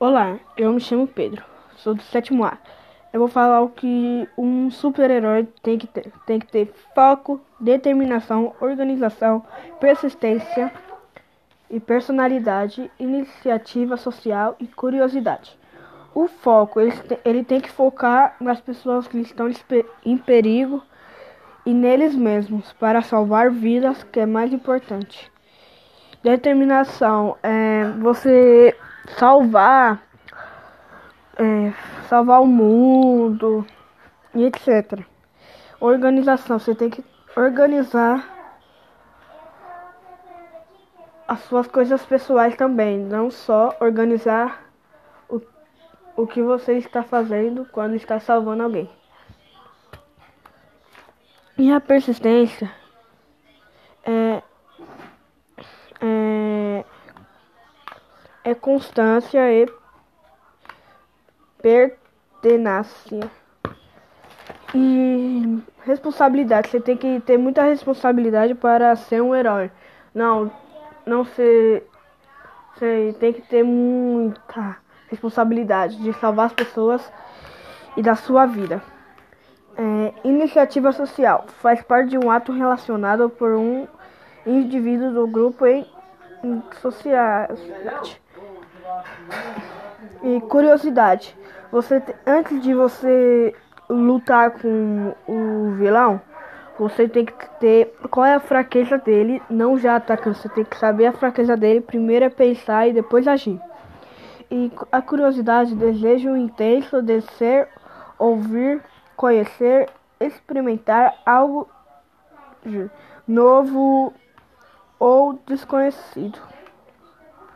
Olá, eu me chamo Pedro, sou do sétimo A. Eu vou falar o que um super-herói tem que ter. Tem que ter foco, determinação, organização, persistência e personalidade, iniciativa social e curiosidade. O foco, ele, ele tem que focar nas pessoas que estão em perigo e neles mesmos para salvar vidas, que é mais importante. Determinação é você salvar, é, salvar o mundo e etc. Organização, você tem que organizar as suas coisas pessoais também, não só organizar o, o que você está fazendo quando está salvando alguém. E a persistência é, é é constância e pertenácia. E responsabilidade. Você tem que ter muita responsabilidade para ser um herói. Não, não ser. Você tem que ter muita responsabilidade de salvar as pessoas e da sua vida. É, iniciativa social faz parte de um ato relacionado por um indivíduo do grupo em, em sociedade. E curiosidade, você antes de você lutar com o vilão, você tem que ter qual é a fraqueza dele, não já atacando, você tem que saber a fraqueza dele, primeiro é pensar e depois agir. E a curiosidade, desejo intenso de ser, ouvir, conhecer, experimentar algo novo ou desconhecido.